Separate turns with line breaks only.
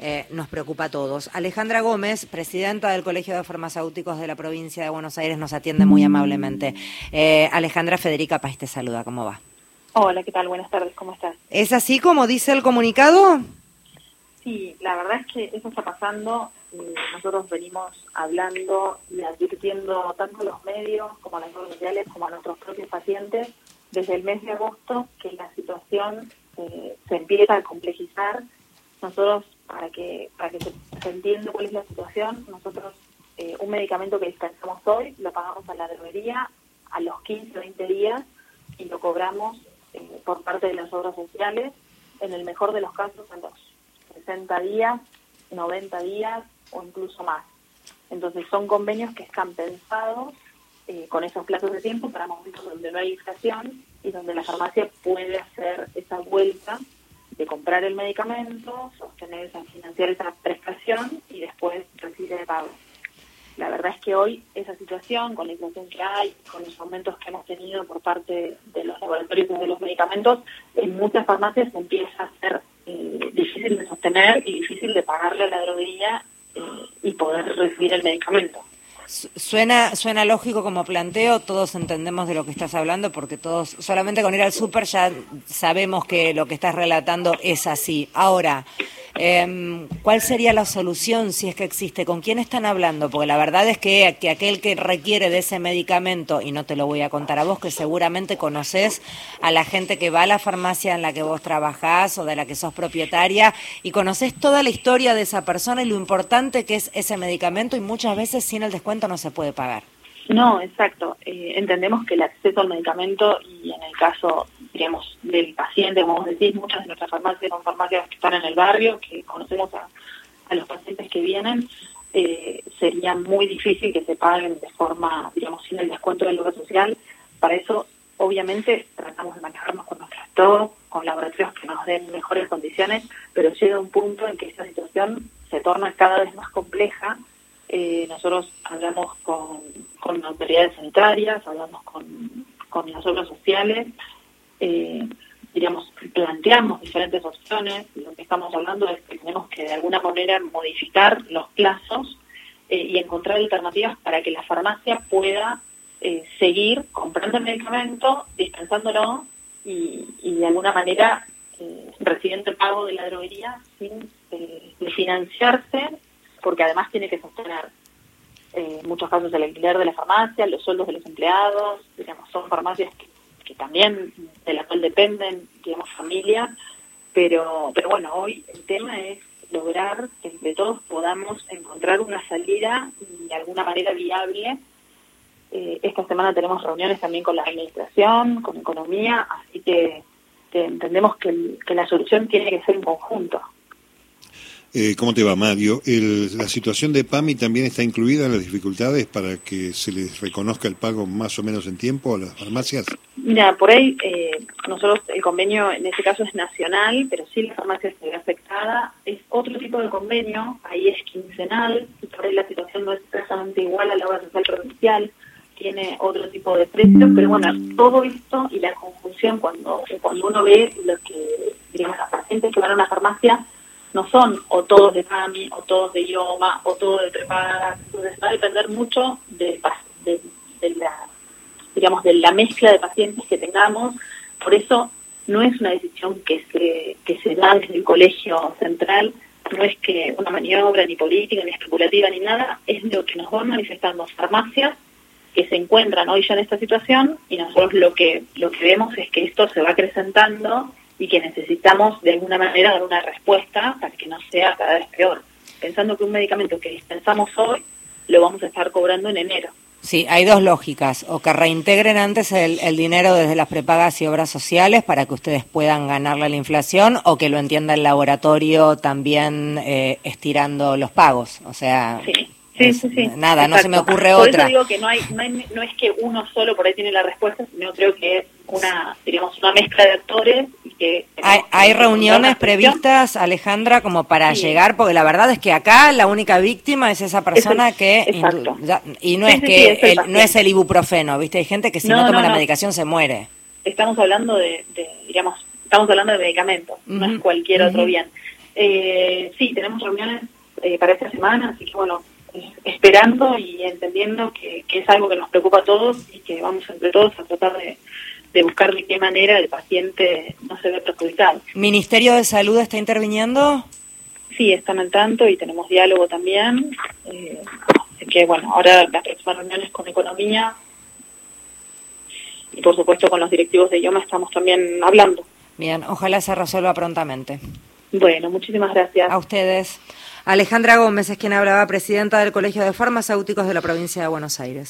eh, nos preocupa a todos. Alejandra Gómez, presidenta del Colegio de Farmacéuticos de la provincia de Buenos Aires, nos atiende muy amablemente. Eh, Alejandra Federica Paz te saluda, ¿cómo va?
Hola, ¿qué tal? Buenas tardes, ¿cómo estás?
¿Es así como dice el comunicado?
Sí, la verdad es que eso está pasando. nosotros venimos hablando y advirtiendo tanto a los medios como a las redes sociales como a nuestros propios pacientes desde el mes de agosto que la situación eh, se empieza a complejizar. Nosotros para que para que se, entienda cuál es la situación, nosotros eh, un medicamento que dispensamos hoy lo pagamos a la droguería a los 15 o 20 días y lo cobramos eh, por parte de las obras sociales, en el mejor de los casos a los 60 días, 90 días o incluso más. Entonces son convenios que están pensados eh, con esos plazos de tiempo para momentos donde no hay inflación y donde la farmacia puede hacer esa vuelta de comprar el medicamento, esa, financiar esa prestación y después recibir el pago. La verdad es que hoy esa situación, con la inflación que hay, con los aumentos que hemos tenido por parte de los laboratorios de los medicamentos, en muchas farmacias empieza a ser eh, difícil de sostener y difícil de pagarle a la droguería eh, y poder recibir el medicamento.
Suena, suena lógico como planteo, todos entendemos de lo que estás hablando porque todos, solamente con ir al súper ya sabemos que lo que estás relatando es así. Ahora, eh, ¿cuál sería la solución si es que existe? ¿Con quién están hablando? Porque la verdad es que, que, aquel que requiere de ese medicamento, y no te lo voy a contar a vos, que seguramente conoces a la gente que va a la farmacia en la que vos trabajás o de la que sos propietaria, y conoces toda la historia de esa persona y lo importante que es ese medicamento y muchas veces sin el descuento no se puede pagar.
No, exacto. Eh, entendemos que el acceso al medicamento y en el caso, digamos, del paciente, como vos decís, muchas de nuestras farmacias son farmacias que están en el barrio, que conocemos a, los pacientes que vienen, eh, sería muy difícil que se paguen de forma, digamos, sin el descuento del lugar social. Para eso, obviamente, tratamos de manejarnos con nuestro stock, con laboratorios que nos den mejores condiciones, pero llega un punto en que esta situación se torna cada vez más compleja eh, nosotros hablamos con, con, autoridades sanitarias, hablamos con, con las obras sociales, eh, planteamos diferentes opciones. Lo que estamos hablando es que tenemos que de alguna manera modificar los plazos eh, y encontrar alternativas para que la farmacia pueda eh, seguir comprando el medicamento, dispensándolo y, y de alguna manera recibiendo el pago de la droguería sin financiarse porque además tiene que sostener eh, en muchos casos el alquiler de la farmacia, los sueldos de los empleados, digamos, son farmacias que, también de la cual dependen, digamos, familias, pero, pero bueno, hoy el tema es lograr que entre todos podamos encontrar una salida de alguna manera viable. Eh, esta semana tenemos reuniones también con la administración, con economía, así que, entendemos que, que la solución tiene que ser en conjunto.
Eh, ¿Cómo te va, Mario? ¿La situación de PAMI también está incluida en las dificultades para que se les reconozca el pago más o menos en tiempo a las farmacias?
Mira, por ahí eh, nosotros el convenio en este caso es nacional, pero sí la farmacia se ve afectada. Es otro tipo de convenio, ahí es quincenal, y por ahí la situación no es exactamente igual a la obra social provincial, tiene otro tipo de precios, pero bueno, todo esto y la confusión cuando, cuando uno ve lo que, digamos, los pacientes que van a una farmacia no son o todos de PAMI, o todos de IOMA, o todos de prepaga. Entonces va a depender mucho de, de, la, digamos, de la mezcla de pacientes que tengamos. Por eso no es una decisión que se, que se da desde el colegio central, no es que una maniobra ni política, ni especulativa, ni nada, es lo que nos van manifestando farmacias que se encuentran hoy ya en esta situación y nosotros lo que, lo que vemos es que esto se va acrecentando y que necesitamos de alguna manera dar una respuesta para que no sea cada vez peor. Pensando que un medicamento que dispensamos hoy lo vamos a estar cobrando en enero.
Sí, hay dos lógicas, o que reintegren antes el, dinero desde las prepagas y obras sociales para que ustedes puedan ganarle la inflación, o que lo entienda el laboratorio también eh, estirando los pagos. O sea,
Sí, sí, sí.
Nada, no se me ocurre otra.
Por eso digo que no, hay, no, es que uno solo por ahí tiene la respuesta, sino creo que es una, digamos, una mezcla de actores. Y que
hay, hay reuniones previstas, Alejandra, como para llegar, porque la verdad es que acá la única víctima es esa persona que... y no es que no es el ibuprofeno, ¿viste? Hay gente que si no, toma la medicación se muere.
Estamos hablando de, digamos, estamos hablando de medicamentos, no es cualquier otro bien. Eh, sí, tenemos reuniones eh, para esta semana, así que bueno, esperando y entendiendo que, que, es algo que nos preocupa a todos y que vamos entre todos a tratar de, de buscar de qué manera el paciente no se ve perjudicado.
¿Ministerio de Salud está interviniendo?
Sí, están al tanto y tenemos diálogo también. Eh, así que bueno, ahora las próximas reuniones con Economía y por supuesto con los directivos de IOMA estamos también hablando.
Bien, ojalá se resuelva prontamente.
Bueno, muchísimas gracias.
A ustedes. Alejandra Gómez es quien hablaba, presidenta del Colegio de Farmacéuticos de la provincia de Buenos Aires.